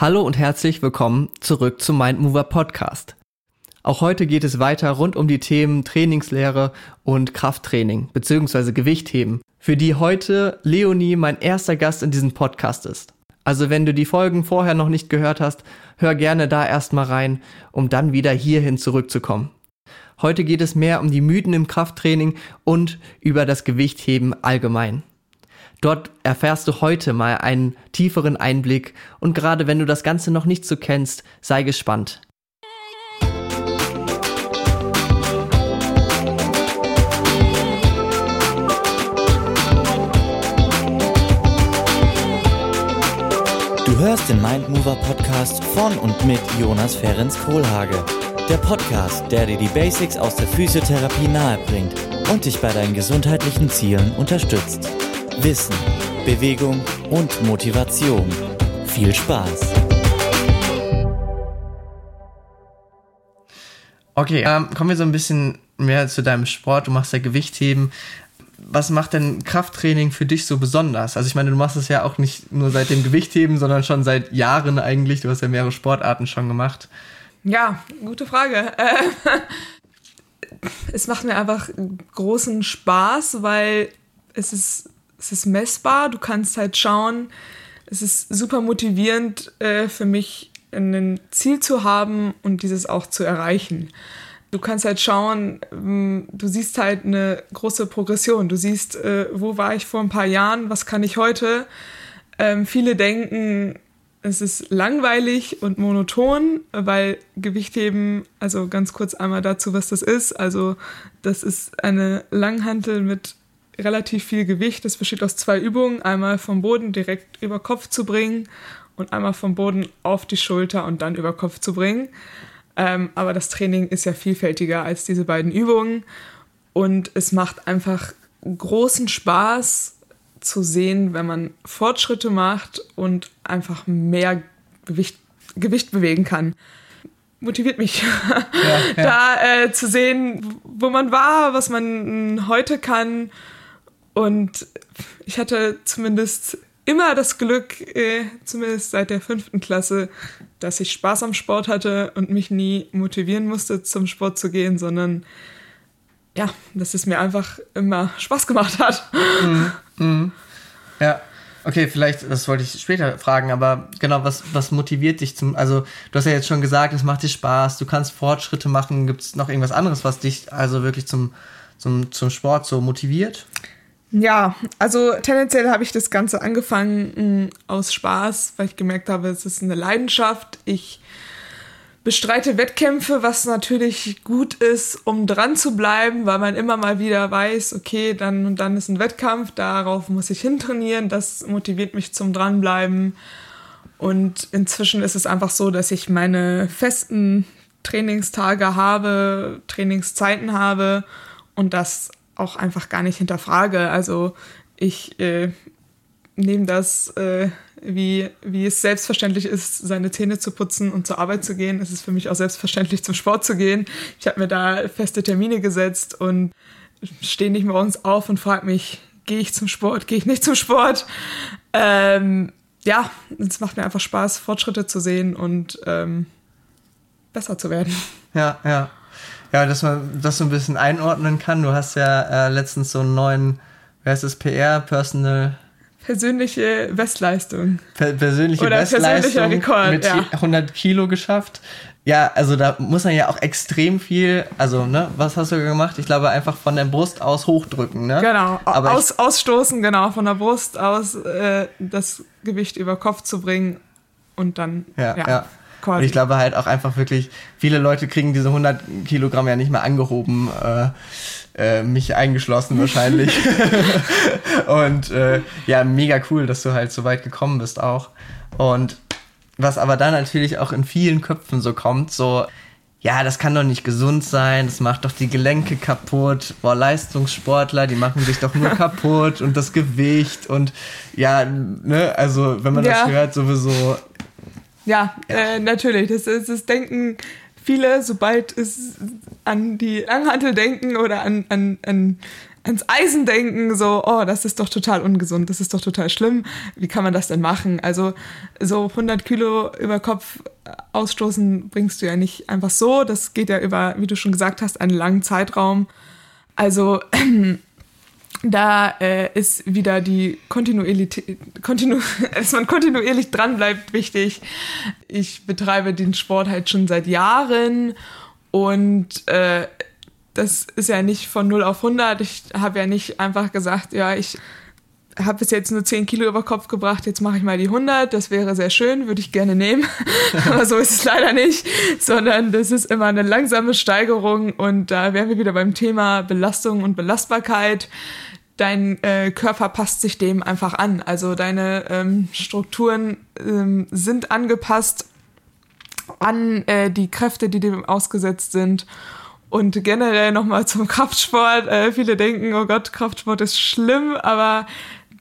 Hallo und herzlich willkommen zurück zum Mindmover Podcast. Auch heute geht es weiter rund um die Themen Trainingslehre und Krafttraining bzw. Gewichtheben, für die heute Leonie mein erster Gast in diesem Podcast ist. Also wenn du die Folgen vorher noch nicht gehört hast, hör gerne da erstmal rein, um dann wieder hierhin zurückzukommen. Heute geht es mehr um die Mythen im Krafttraining und über das Gewichtheben allgemein. Dort erfährst du heute mal einen tieferen Einblick und gerade wenn du das Ganze noch nicht so kennst, sei gespannt. Du hörst den Mindmover Podcast von und mit Jonas Ferens Kohlhage. Der Podcast, der dir die Basics aus der Physiotherapie nahebringt und dich bei deinen gesundheitlichen Zielen unterstützt. Wissen, Bewegung und Motivation. Viel Spaß! Okay, ähm, kommen wir so ein bisschen mehr zu deinem Sport. Du machst ja Gewichtheben. Was macht denn Krafttraining für dich so besonders? Also ich meine, du machst es ja auch nicht nur seit dem Gewichtheben, sondern schon seit Jahren eigentlich. Du hast ja mehrere Sportarten schon gemacht. Ja, gute Frage. es macht mir einfach großen Spaß, weil es ist es ist messbar, du kannst halt schauen, es ist super motivierend äh, für mich, ein Ziel zu haben und dieses auch zu erreichen. Du kannst halt schauen, ähm, du siehst halt eine große Progression. Du siehst, äh, wo war ich vor ein paar Jahren, was kann ich heute. Ähm, viele denken, es ist langweilig und monoton, weil Gewichtheben, also ganz kurz einmal dazu, was das ist. Also das ist eine Langhantel mit relativ viel Gewicht. Das besteht aus zwei Übungen. Einmal vom Boden direkt über Kopf zu bringen und einmal vom Boden auf die Schulter und dann über Kopf zu bringen. Ähm, aber das Training ist ja vielfältiger als diese beiden Übungen. Und es macht einfach großen Spaß zu sehen, wenn man Fortschritte macht und einfach mehr Gewicht, Gewicht bewegen kann motiviert mich, ja, ja. da äh, zu sehen, wo man war, was man heute kann und ich hatte zumindest immer das Glück, äh, zumindest seit der fünften Klasse, dass ich Spaß am Sport hatte und mich nie motivieren musste, zum Sport zu gehen, sondern ja, dass es mir einfach immer Spaß gemacht hat. Mhm. Mhm. Ja. Okay, vielleicht, das wollte ich später fragen, aber genau, was, was motiviert dich zum, also du hast ja jetzt schon gesagt, es macht dir Spaß, du kannst Fortschritte machen, gibt es noch irgendwas anderes, was dich also wirklich zum, zum, zum Sport so motiviert? Ja, also tendenziell habe ich das Ganze angefangen mh, mm, aus Spaß, weil ich gemerkt habe, es ist eine Leidenschaft. Ich bestreite Wettkämpfe, was natürlich gut ist, um dran zu bleiben, weil man immer mal wieder weiß, okay, dann und dann ist ein Wettkampf, darauf muss ich hintrainieren, das motiviert mich zum Dranbleiben. Und inzwischen ist es einfach so, dass ich meine festen Trainingstage habe, Trainingszeiten habe und das auch einfach gar nicht hinterfrage. Also ich äh, nehme das, äh, wie, wie es selbstverständlich ist, seine Zähne zu putzen und zur Arbeit zu gehen. Es ist für mich auch selbstverständlich, zum Sport zu gehen. Ich habe mir da feste Termine gesetzt und stehe nicht morgens auf und frage mich, gehe ich zum Sport, gehe ich nicht zum Sport? Ähm, ja, es macht mir einfach Spaß, Fortschritte zu sehen und ähm, besser zu werden. Ja, ja. Ja, dass man das so ein bisschen einordnen kann. Du hast ja äh, letztens so einen neuen, wer ist das, PR, Personal persönliche Bestleistung. Per persönliche Oder Bestleistung persönlicher Rekord, mit ja. 100 Kilo geschafft. Ja, also da muss man ja auch extrem viel, also ne, was hast du gemacht? Ich glaube einfach von der Brust aus hochdrücken, ne? Genau, Aber aus, ausstoßen, genau, von der Brust aus äh, das Gewicht über Kopf zu bringen und dann ja, ja. ja. Quasi. Und ich glaube halt auch einfach wirklich, viele Leute kriegen diese 100 Kilogramm ja nicht mehr angehoben, äh, äh, mich eingeschlossen wahrscheinlich. und äh, ja, mega cool, dass du halt so weit gekommen bist auch. Und was aber dann natürlich auch in vielen Köpfen so kommt, so, ja, das kann doch nicht gesund sein, das macht doch die Gelenke kaputt. Boah, Leistungssportler, die machen sich doch nur kaputt und das Gewicht und ja, ne, also wenn man ja. das hört, sowieso ja, ja. Äh, natürlich. Das, ist, das denken viele, sobald es an die Langhantel denken oder an, an, an, ans Eisen denken, so, oh, das ist doch total ungesund, das ist doch total schlimm. Wie kann man das denn machen? Also so 100 Kilo über Kopf ausstoßen bringst du ja nicht einfach so. Das geht ja über, wie du schon gesagt hast, einen langen Zeitraum. Also da äh, ist wieder die Kontinuität, kontinu dass man kontinuierlich dran bleibt, wichtig. Ich betreibe den Sport halt schon seit Jahren und äh, das ist ja nicht von 0 auf 100. Ich habe ja nicht einfach gesagt, ja, ich habe bis jetzt nur 10 Kilo über Kopf gebracht, jetzt mache ich mal die 100. Das wäre sehr schön, würde ich gerne nehmen. Aber so ist es leider nicht, sondern das ist immer eine langsame Steigerung. Und da wären wir wieder beim Thema Belastung und Belastbarkeit. Dein äh, Körper passt sich dem einfach an. Also deine ähm, Strukturen ähm, sind angepasst an äh, die Kräfte, die dem ausgesetzt sind. Und generell nochmal zum Kraftsport. Äh, viele denken, oh Gott, Kraftsport ist schlimm, aber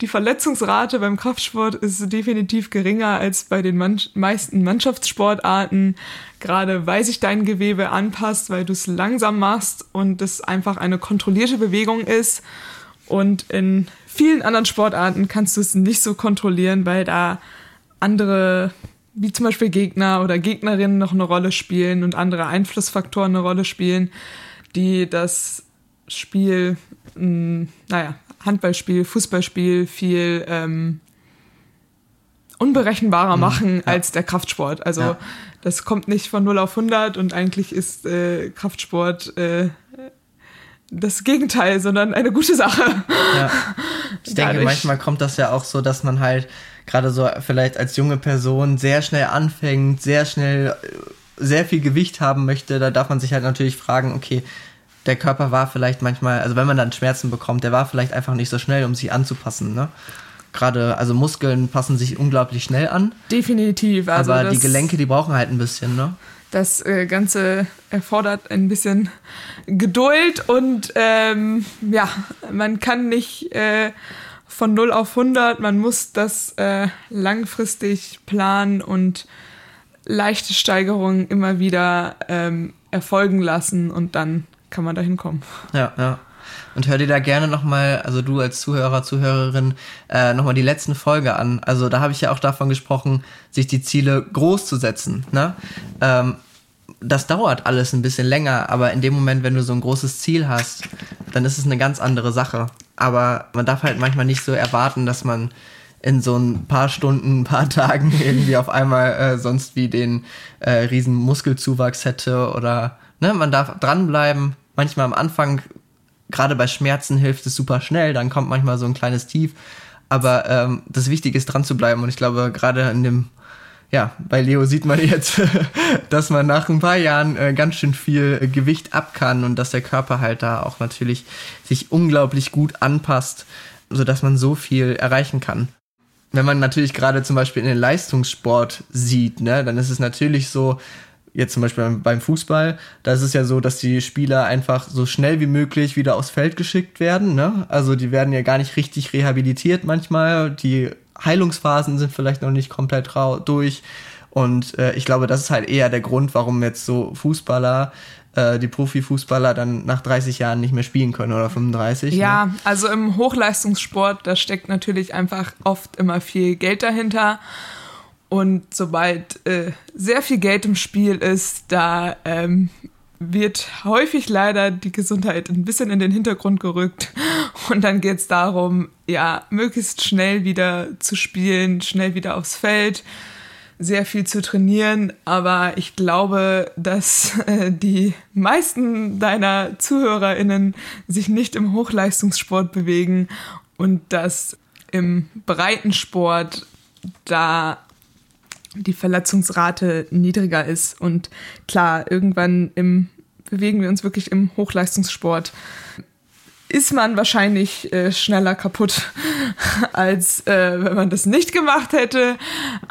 die Verletzungsrate beim Kraftsport ist definitiv geringer als bei den Mann meisten Mannschaftssportarten, gerade weil sich dein Gewebe anpasst, weil du es langsam machst und es einfach eine kontrollierte Bewegung ist. Und in vielen anderen Sportarten kannst du es nicht so kontrollieren, weil da andere wie zum Beispiel Gegner oder Gegnerinnen noch eine Rolle spielen und andere Einflussfaktoren eine Rolle spielen, die das Spiel, mh, hm, naja, Handballspiel, Fußballspiel viel ähm, unberechenbarer mhm, machen ja. als der Kraftsport. Also ja. das kommt nicht von 0 auf 100 und eigentlich ist äh, Kraftsport äh, das Gegenteil, sondern eine gute Sache. Ja. Ich denke, manchmal kommt das ja auch so, dass man halt gerade so vielleicht als junge Person sehr schnell anfängt, sehr schnell äh, sehr viel Gewicht haben möchte. Da darf man sich halt natürlich fragen, okay, der Körper war vielleicht manchmal, also wenn man dann Schmerzen bekommt, der war vielleicht einfach nicht so schnell, um sich anzupassen, ne? Gerade, also Muskeln passen sich unglaublich schnell an. Definitiv. Also aber die Gelenke, die brauchen halt ein bisschen, ne? Das äh, Ganze erfordert ein bisschen Geduld und ähm, ja, man kann nicht äh, von 0 auf 100, man muss das äh, langfristig planen und leichte Steigerungen immer wieder ähm, erfolgen lassen und dann kann man da hinkommen. Ja, ja. Und hör dir da gerne nochmal, also du als Zuhörer, Zuhörerin, äh, nochmal die letzten Folge an. Also da habe ich ja auch davon gesprochen, sich die Ziele groß zu setzen. Ne? Ähm, das dauert alles ein bisschen länger, aber in dem Moment, wenn du so ein großes Ziel hast, dann ist es eine ganz andere Sache. Aber man darf halt manchmal nicht so erwarten, dass man in so ein paar Stunden, ein paar Tagen irgendwie auf einmal äh, sonst wie den äh, riesen Muskelzuwachs hätte oder ne, man darf dranbleiben. Manchmal am Anfang, gerade bei Schmerzen hilft es super schnell, dann kommt manchmal so ein kleines Tief. Aber ähm, das Wichtige ist dran zu bleiben und ich glaube, gerade in dem ja, bei Leo sieht man jetzt, dass man nach ein paar Jahren äh, ganz schön viel äh, Gewicht ab kann und dass der Körper halt da auch natürlich sich unglaublich gut anpasst, sodass man so viel erreichen kann. Wenn man natürlich gerade zum Beispiel in den Leistungssport sieht, ne, dann ist es natürlich so, jetzt zum Beispiel beim Fußball, da ist es ja so, dass die Spieler einfach so schnell wie möglich wieder aufs Feld geschickt werden. Ne? Also die werden ja gar nicht richtig rehabilitiert manchmal. Die Heilungsphasen sind vielleicht noch nicht komplett durch. Und äh, ich glaube, das ist halt eher der Grund, warum jetzt so Fußballer, äh, die Profifußballer dann nach 30 Jahren nicht mehr spielen können oder 35. Ja, ne? also im Hochleistungssport, da steckt natürlich einfach oft immer viel Geld dahinter. Und sobald äh, sehr viel Geld im Spiel ist, da ähm, wird häufig leider die Gesundheit ein bisschen in den Hintergrund gerückt. Und dann geht es darum, ja, möglichst schnell wieder zu spielen, schnell wieder aufs Feld, sehr viel zu trainieren. Aber ich glaube, dass äh, die meisten deiner ZuhörerInnen sich nicht im Hochleistungssport bewegen und dass im Breitensport da die Verletzungsrate niedriger ist. Und klar, irgendwann im, bewegen wir uns wirklich im Hochleistungssport. Ist man wahrscheinlich äh, schneller kaputt, als äh, wenn man das nicht gemacht hätte.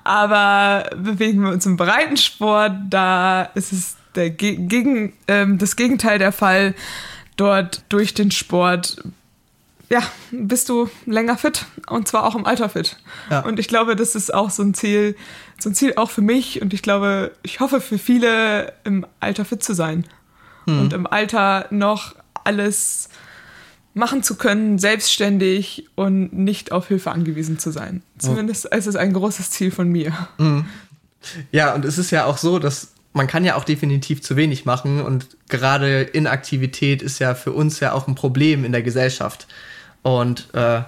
Aber bewegen wir uns im Breitensport, da ist es der Gegen, ähm, das Gegenteil der Fall. Dort durch den Sport ja, bist du länger fit und zwar auch im Alter fit. Ja. Und ich glaube, das ist auch so ein Ziel, so ein Ziel auch für mich und ich glaube, ich hoffe für viele im Alter fit zu sein hm. und im Alter noch alles machen zu können, selbstständig und nicht auf Hilfe angewiesen zu sein. Zumindest ist es ein großes Ziel von mir. Mhm. Ja, und es ist ja auch so, dass man kann ja auch definitiv zu wenig machen und gerade Inaktivität ist ja für uns ja auch ein Problem in der Gesellschaft. Und äh,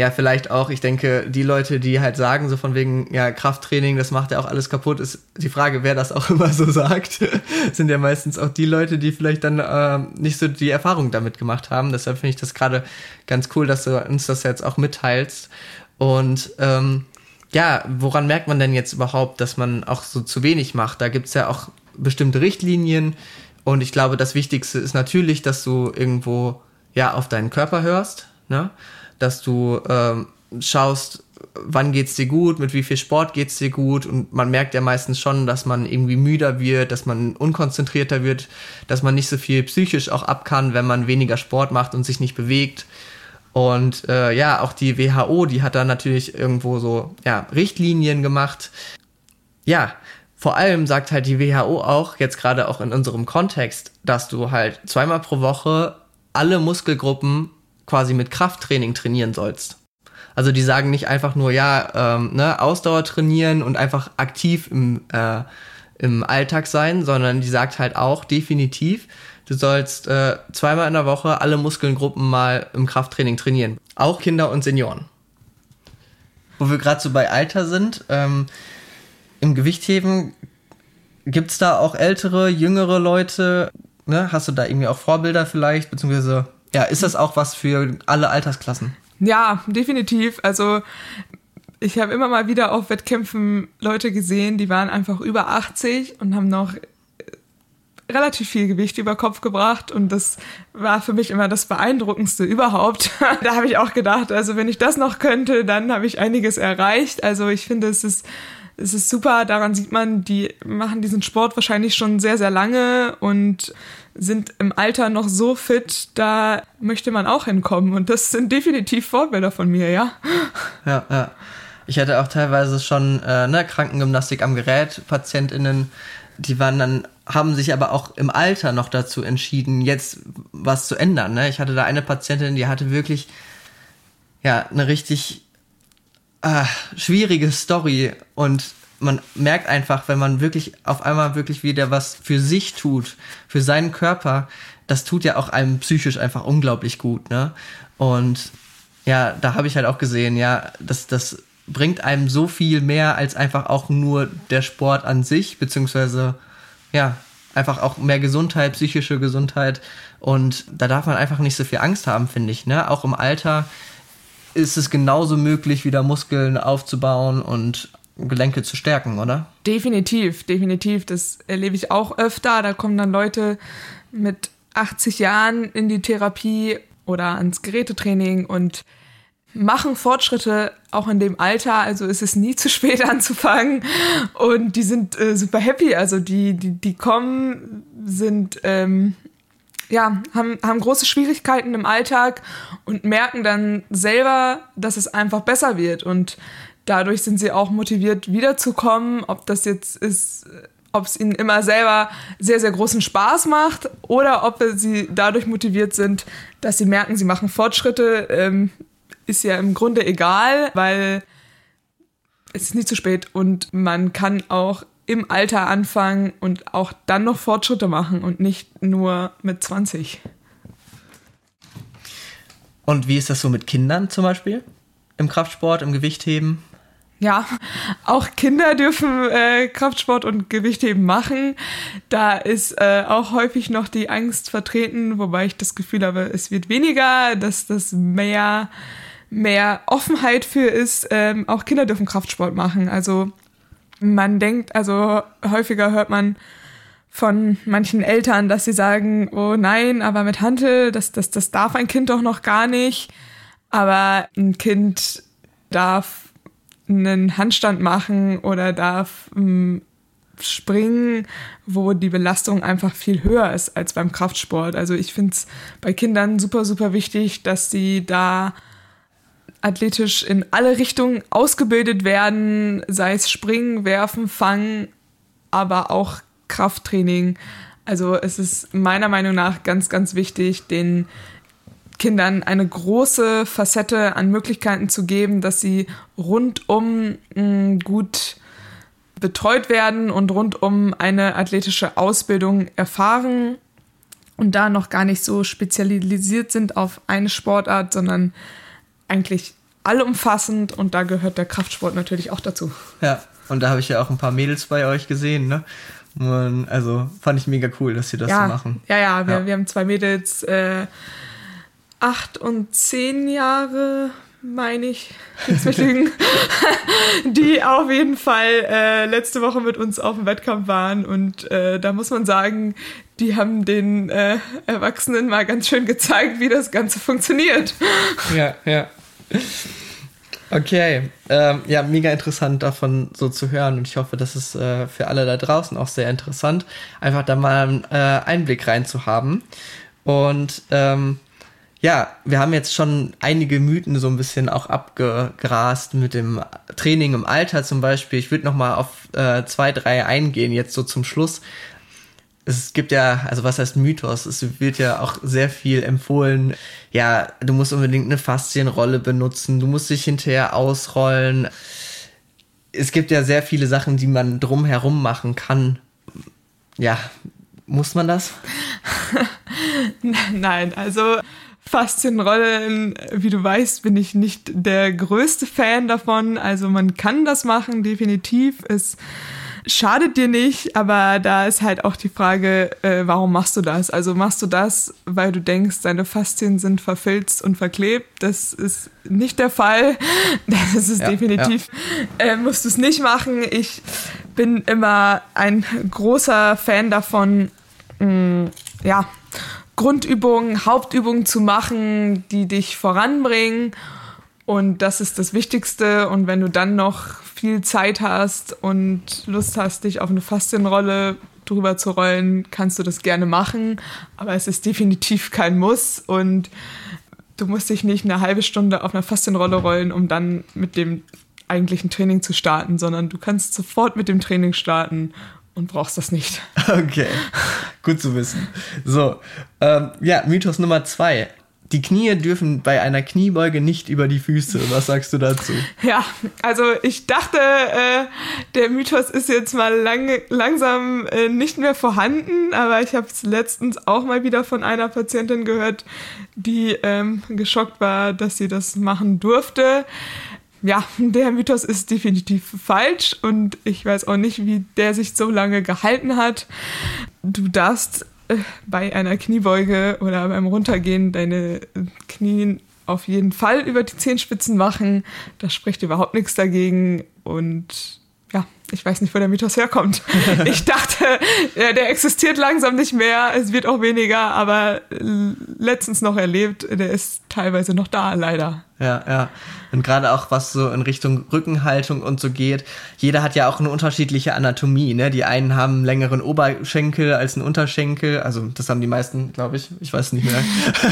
ja, vielleicht auch, ich denke, die Leute, die halt sagen, so von wegen, ja, Krafttraining, das macht ja auch alles kaputt, ist die Frage, wer das auch immer so sagt, sind ja meistens auch die Leute, die vielleicht dann äh, nicht so die Erfahrung damit gemacht haben. Deshalb finde ich das gerade ganz cool, dass du uns das jetzt auch mitteilst. Und ähm, ja, woran merkt man denn jetzt überhaupt, dass man auch so zu wenig macht? Da gibt's ja auch bestimmte Richtlinien. Und ich glaube, das Wichtigste ist natürlich, dass du irgendwo ja auf deinen Körper hörst. Ne? dass du ähm, schaust, wann geht's dir gut, mit wie viel Sport geht's dir gut und man merkt ja meistens schon, dass man irgendwie müder wird, dass man unkonzentrierter wird, dass man nicht so viel psychisch auch ab kann, wenn man weniger Sport macht und sich nicht bewegt. Und äh, ja, auch die WHO, die hat da natürlich irgendwo so ja, Richtlinien gemacht. Ja, vor allem sagt halt die WHO auch, jetzt gerade auch in unserem Kontext, dass du halt zweimal pro Woche alle Muskelgruppen quasi mit Krafttraining trainieren sollst. Also die sagen nicht einfach nur, ja, ähm, ne, Ausdauer trainieren und einfach aktiv im, äh, im Alltag sein, sondern die sagt halt auch definitiv, du sollst äh, zweimal in der Woche alle Muskelgruppen mal im Krafttraining trainieren. Auch Kinder und Senioren. Wo wir gerade so bei Alter sind, ähm, im Gewichtheben, gibt es da auch ältere, jüngere Leute? Ne? Hast du da irgendwie auch Vorbilder vielleicht, beziehungsweise ja, ist das auch was für alle Altersklassen? Ja, definitiv. Also ich habe immer mal wieder auf Wettkämpfen Leute gesehen, die waren einfach über 80 und haben noch äh, relativ viel Gewicht über Kopf gebracht und das war für mich immer das beeindruckendste überhaupt. da habe ich auch gedacht, also wenn ich das noch könnte, dann habe ich einiges erreicht. Also ich finde, es ist es ist super, daran sieht man, die machen diesen Sport wahrscheinlich schon sehr, sehr lange und sind im Alter noch so fit, da möchte man auch hinkommen. Und das sind definitiv Vorbilder von mir, ja. Ja, ja. Ich hatte auch teilweise schon äh, ne, Krankengymnastik am Gerät, PatientInnen, die waren dann, haben sich aber auch im Alter noch dazu entschieden, jetzt was zu ändern. Ne? Ich hatte da eine Patientin, die hatte wirklich ja eine richtig äh, schwierige Story und man merkt einfach, wenn man wirklich auf einmal wirklich wieder was für sich tut, für seinen Körper, das tut ja auch einem psychisch einfach unglaublich gut, ne? Und ja, da habe ich halt auch gesehen, ja, das, das bringt einem so viel mehr als einfach auch nur der Sport an sich, beziehungsweise ja, einfach auch mehr Gesundheit, psychische Gesundheit. Und da darf man einfach nicht so viel Angst haben, finde ich, ne? Auch im Alter ist es genauso möglich, wieder Muskeln aufzubauen und Gelenke zu stärken, oder? Definitiv, definitiv. Das erlebe ich auch öfter. Da kommen dann Leute mit 80 Jahren in die Therapie oder ans Gerätetraining und machen Fortschritte auch in dem Alter. Also ist es nie zu spät anzufangen. Und die sind äh, super happy. Also die, die, die kommen, sind ähm, ja, haben, haben große Schwierigkeiten im Alltag und merken dann selber, dass es einfach besser wird. Und dadurch sind sie auch motiviert, wiederzukommen. Ob das jetzt ist, ob es ihnen immer selber sehr, sehr großen Spaß macht oder ob sie dadurch motiviert sind, dass sie merken, sie machen Fortschritte, ähm, ist ja im Grunde egal, weil es ist nie zu spät und man kann auch im Alter anfangen und auch dann noch Fortschritte machen und nicht nur mit 20. Und wie ist das so mit Kindern zum Beispiel? Im Kraftsport, im Gewichtheben? Ja, auch Kinder dürfen äh, Kraftsport und Gewichtheben machen. Da ist äh, auch häufig noch die Angst vertreten, wobei ich das Gefühl habe, es wird weniger, dass das mehr, mehr Offenheit für ist. Ähm, auch Kinder dürfen Kraftsport machen. Also man denkt, also häufiger hört man von manchen Eltern, dass sie sagen, oh nein, aber mit Hantel, das, das, das darf ein Kind doch noch gar nicht. Aber ein Kind darf einen Handstand machen oder darf ähm, springen, wo die Belastung einfach viel höher ist als beim Kraftsport. Also ich finde es bei Kindern super, super wichtig, dass sie da athletisch in alle Richtungen ausgebildet werden, sei es Springen, Werfen, Fangen, aber auch Krafttraining. Also es ist meiner Meinung nach ganz, ganz wichtig, den Kindern eine große Facette an Möglichkeiten zu geben, dass sie rundum mh, gut betreut werden und rundum eine athletische Ausbildung erfahren und da noch gar nicht so spezialisiert sind auf eine Sportart, sondern eigentlich allumfassend und da gehört der Kraftsport natürlich auch dazu. Ja, und da habe ich ja auch ein paar Mädels bei euch gesehen, ne? Und also fand ich mega cool, dass sie das ja, so machen. Ja, ja, wir, ja. wir haben zwei Mädels, äh, acht und zehn Jahre, meine ich, die auf jeden Fall äh, letzte Woche mit uns auf dem Wettkampf waren. Und äh, da muss man sagen, die haben den äh, Erwachsenen mal ganz schön gezeigt, wie das Ganze funktioniert. Ja, ja. Okay, ähm, ja, mega interessant davon so zu hören und ich hoffe, das ist äh, für alle da draußen auch sehr interessant, einfach da mal einen äh, Einblick reinzuhaben. Und ähm, ja, wir haben jetzt schon einige Mythen so ein bisschen auch abgegrast mit dem Training im Alter zum Beispiel. Ich würde noch mal auf äh, zwei, drei eingehen jetzt so zum Schluss es gibt ja, also was heißt Mythos? Es wird ja auch sehr viel empfohlen. Ja, du musst unbedingt eine Faszienrolle benutzen, du musst dich hinterher ausrollen. Es gibt ja sehr viele Sachen, die man drumherum machen kann. Ja, muss man das? Nein, also Faszienrollen, wie du weißt, bin ich nicht der größte Fan davon. Also man kann das machen, definitiv. Es schadet dir nicht, aber da ist halt auch die Frage, äh, warum machst du das? Also machst du das, weil du denkst, deine Faszien sind verfilzt und verklebt? Das ist nicht der Fall. Das ist ja, definitiv, ja. Äh, musst du es nicht machen. Ich bin immer ein großer Fan davon, mh, mm, ja, Grundübungen, Hauptübungen zu machen, die dich voranbringen und das ist das Wichtigste. Und wenn du dann noch viel Zeit hast und Lust hast, dich auf eine Faszienrolle drüber zu rollen, kannst du das gerne machen. Aber es ist definitiv kein Muss. Und du musst dich nicht eine halbe Stunde auf einer Faszienrolle rollen, um dann mit dem eigentlichen Training zu starten, sondern du kannst sofort mit dem Training starten und brauchst das nicht. Okay, gut zu wissen. So, ähm, ja, Mythos Nummer zwei die Knie dürfen bei einer Kniebeuge nicht über die Füße. Was sagst du dazu? Ja, also ich dachte, äh, der Mythos ist jetzt mal lang, langsam äh, nicht mehr vorhanden, aber ich habe es letztens auch mal wieder von einer Patientin gehört, die ähm, geschockt war, dass sie das machen durfte. Ja, der Mythos ist definitiv falsch und ich weiß auch nicht, wie der sich so lange gehalten hat. Du darfst bei einer Kniebeuge oder beim Runtergehen deine Knie auf jeden Fall über die Zehenspitzen machen. Da spricht überhaupt nichts dagegen und ja, ich weiß nicht, wo der Mythos herkommt. Ich dachte, der existiert langsam nicht mehr, es wird auch weniger, aber letztens noch erlebt, der ist teilweise noch da, leider. Ja, ja. Und gerade auch was so in Richtung Rückenhaltung und so geht. Jeder hat ja auch eine unterschiedliche Anatomie. Ne? Die einen haben einen längeren Oberschenkel als einen Unterschenkel. Also das haben die meisten, glaube ich. Ich weiß nicht mehr.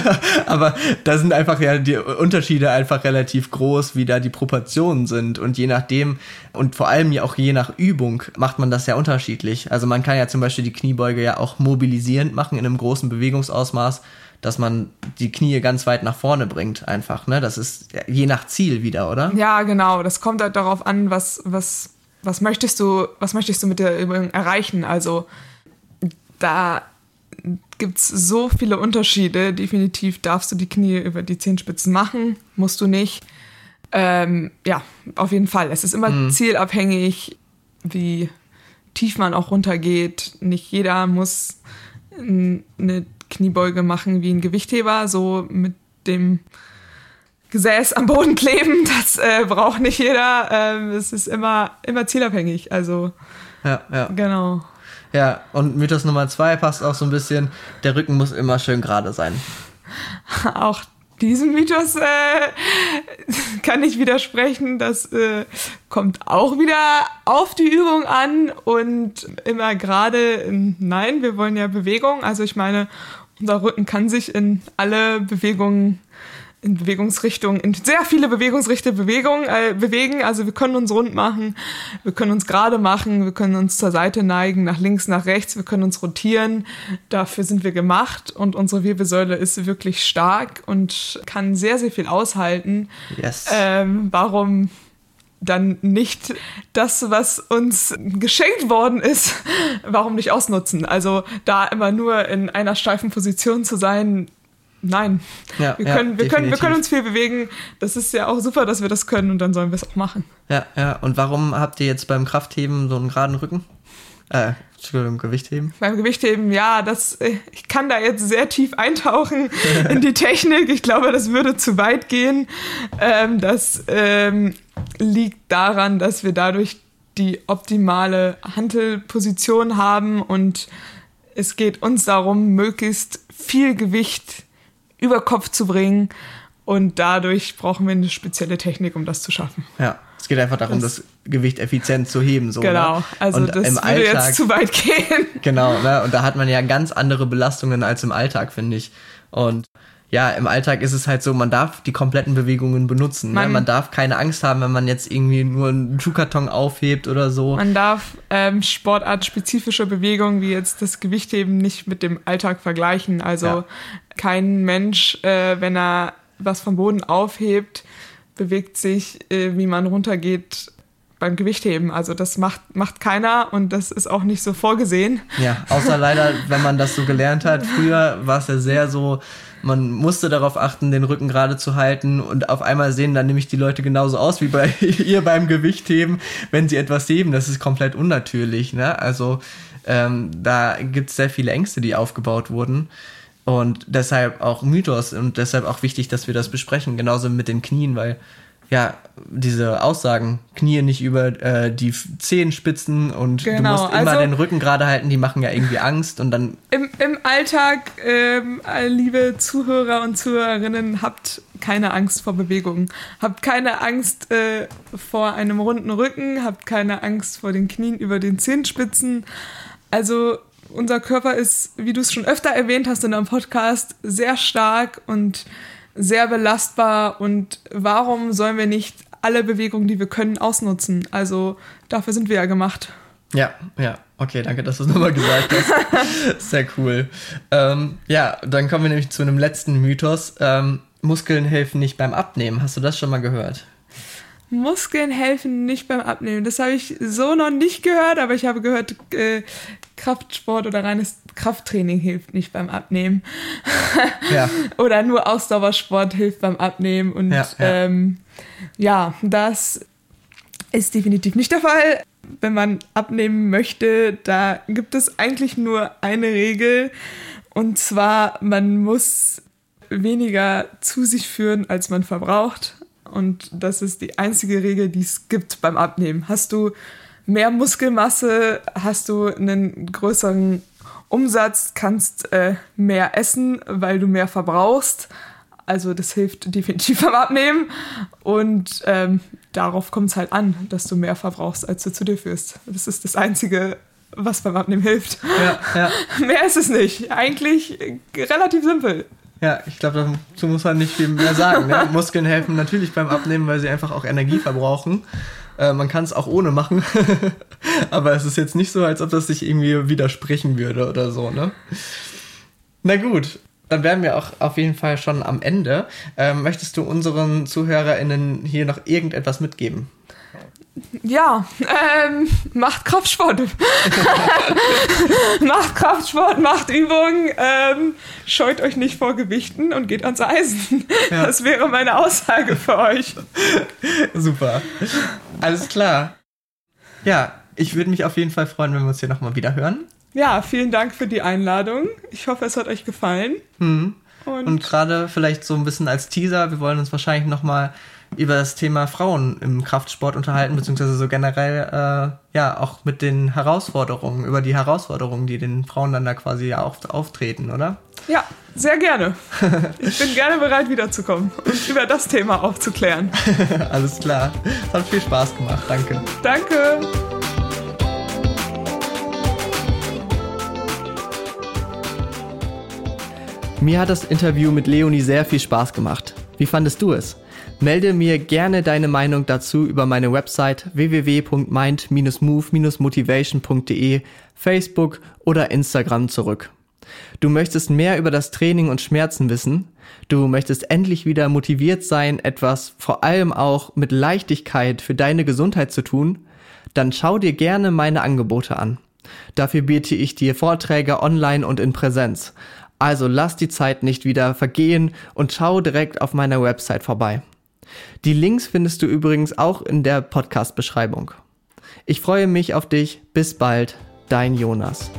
Aber da sind einfach ja die Unterschiede einfach relativ groß, wie da die Proportionen sind. Und je nachdem und vor allem ja auch je nach Übung macht man das ja unterschiedlich. Also man kann ja zum Beispiel die Kniebeuge ja auch mobilisierend machen in einem großen Bewegungsausmaß dass man die Knie ganz weit nach vorne bringt, einfach. Ne? Das ist je nach Ziel wieder, oder? Ja, genau. Das kommt halt darauf an, was, was, was möchtest du, was möchtest du mit der Übung erreichen? Also da gibt es so viele Unterschiede. Definitiv darfst du die Knie über die Zehenspitzen machen, musst du nicht. Ähm, ja, auf jeden Fall. Es ist immer mhm. zielabhängig, wie tief man auch runtergeht. Nicht jeder muss eine Kniebeuge machen wie ein Gewichtheber, so mit dem Gesäß am Boden kleben, das äh, braucht nicht jeder. Ähm, es ist immer, immer zielabhängig. Also, ja, ja. Genau. Ja, und Mythos Nummer zwei passt auch so ein bisschen, der Rücken muss immer schön gerade sein. Auch diesem Mythos äh, kann ich widersprechen. Das äh, kommt auch wieder auf die Übung an und immer gerade, nein, wir wollen ja Bewegung. Also ich meine, unser Rücken kann sich in alle Bewegungen in Bewegungsrichtung, in sehr viele Bewegungsrichte Bewegung, äh, bewegen. Also wir können uns rund machen, wir können uns gerade machen, wir können uns zur Seite neigen, nach links, nach rechts, wir können uns rotieren. Dafür sind wir gemacht und unsere Wirbelsäule ist wirklich stark und kann sehr, sehr viel aushalten. Yes. Ähm, warum dann nicht das, was uns geschenkt worden ist, warum nicht ausnutzen? Also da immer nur in einer steifen Position zu sein, nein. Ja, wir, ja, können, wir, können, wir können uns viel bewegen. Das ist ja auch super, dass wir das können und dann sollen wir es auch machen. Ja, ja. Und warum habt ihr jetzt beim Kraftheben so einen geraden Rücken? Äh, Entschuldigung, Gewichtheben. Beim Gewichtheben, ja, das, äh, ich kann da jetzt sehr tief eintauchen in die Technik. Ich glaube, das würde zu weit gehen. Ähm, das ähm, liegt daran, dass wir dadurch die optimale Hantelposition haben und es geht uns darum, möglichst viel Gewicht über Kopf zu bringen und dadurch brauchen wir eine spezielle Technik, um das zu schaffen. Ja. Es geht einfach darum, das, Das- Gewicht effizient zu heben. So, Genau, Ne? also Und das im würde Alltag, jetzt zu weit gehen. Genau, ne? Und da hat man ja ganz andere Belastungen als im Alltag, finde ich. Und ja, im Alltag ist es halt so, man darf die kompletten Bewegungen benutzen. Man, ne? Man- man darf keine Angst haben, wenn man jetzt irgendwie nur einen Schuhkarton aufhebt oder so. Man darf ähm, sportartspezifische Bewegungen wie jetzt das Gewichtheben nicht mit dem Alltag vergleichen. Also Ja. kein Mensch, äh, wenn er was vom Boden aufhebt, bewegt sich, äh, wie man runtergeht beim Gewichtheben. Also das macht, macht keiner und das ist auch nicht so vorgesehen. Ja, außer leider, wenn man das so gelernt hat. Früher war es ja sehr so, man musste darauf achten, den Rücken gerade zu halten und auf einmal sehen dann nämlich die Leute genauso aus wie bei ihr beim Gewichtheben, wenn sie etwas heben. Das ist komplett unnatürlich. Ne? Also ähm, da gibt es sehr viele Ängste, die aufgebaut wurden. Und deshalb auch Mythos und deshalb auch wichtig, dass wir das besprechen, genauso mit den Knien, weil ja, diese Aussagen, Knie nicht über äh, die Zehenspitzen und du Genau, musst immer also- den Rücken gerade halten, die machen ja irgendwie Angst und dann, Im, im Alltag, ähm, liebe Zuhörer und Zuhörerinnen, habt keine Angst vor Bewegungen. Habt keine Angst äh, vor einem runden Rücken, habt keine Angst vor den Knien über den Zehenspitzen. Also unser Körper ist, wie du es schon öfter erwähnt hast in deinem Podcast, sehr stark und sehr belastbar. Und warum sollen wir nicht alle Bewegungen, die wir können, ausnutzen? Also dafür sind wir ja gemacht. ja, ja, okay, danke, dass du es nochmal gesagt hast. Sehr cool. Ähm, ja, dann kommen wir nämlich zu einem letzten Mythos. Ähm, Muskeln helfen nicht beim Abnehmen. Hast du das schon mal gehört? Muskeln helfen nicht beim Abnehmen. Das habe ich so noch nicht gehört, aber ich habe gehört, äh, Kraftsport oder reines Krafttraining hilft nicht beim Abnehmen. Ja, oder nur Ausdauersport hilft beim Abnehmen. Und Ja, ja. Ähm, ja, das ist definitiv nicht der Fall. Wenn man abnehmen möchte, da gibt es eigentlich nur eine Regel. Und zwar, man muss weniger zu sich führen, als man verbraucht. Und das ist die einzige Regel, die es gibt beim Abnehmen. Hast du mehr Muskelmasse, hast du einen größeren Umsatz, kannst äh, mehr essen, weil du mehr verbrauchst. Also das hilft definitiv beim Abnehmen. Und ähm, darauf kommt es halt an, dass du mehr verbrauchst, als du zu dir führst. Das ist das Einzige, was beim Abnehmen hilft. ja, ja. Mehr ist es nicht. Eigentlich relativ simpel. Ja, ich glaube, dazu muss man nicht viel mehr sagen. Ne? Muskeln helfen natürlich beim Abnehmen, weil sie einfach auch Energie verbrauchen. Äh, man kann es auch ohne machen. Aber es ist jetzt nicht so, als ob das sich irgendwie widersprechen würde oder so, ne? Na gut, dann wären wir auch auf jeden Fall schon am Ende. Ähm, möchtest du unseren ZuhörerInnen hier noch irgendetwas mitgeben? Ja, ähm, macht Kraftsport. macht Kraftsport, macht Übungen, ähm, scheut euch nicht vor Gewichten und geht ans Eisen. Ja. Das wäre meine Aussage für euch. Super. Alles klar. Ja, ich würde mich auf jeden Fall freuen, wenn wir uns hier nochmal wieder hören. Ja, vielen Dank für die Einladung. Ich hoffe, es hat euch gefallen. Und, Und gerade vielleicht so ein bisschen als Teaser, wir wollen uns wahrscheinlich nochmal über das Thema Frauen im Kraftsport unterhalten, beziehungsweise so generell äh, ja auch mit den Herausforderungen, über die Herausforderungen, die den Frauen dann da quasi ja auf, auftreten, oder? ja, sehr gerne. Ich bin gerne bereit, wiederzukommen und über das Thema aufzuklären. Alles klar. Es hat viel Spaß gemacht, danke. Danke. Mir hat das Interview mit Leonie sehr viel Spaß gemacht. Wie fandest du es? Melde mir gerne deine Meinung dazu über meine Website www.mind-move-motivation.de, Facebook oder Instagram zurück. Du möchtest mehr über das Training und Schmerzen wissen? Du möchtest endlich wieder motiviert sein, etwas vor allem auch mit Leichtigkeit für deine Gesundheit zu tun? Dann schau dir gerne meine Angebote an. Dafür biete ich dir Vorträge online und in Präsenz. Also lass die Zeit nicht wieder vergehen und schau direkt auf meiner Website vorbei. Die Links findest du übrigens auch in der Podcast-Beschreibung. Ich freue mich auf dich. Bis bald, dein Jonas.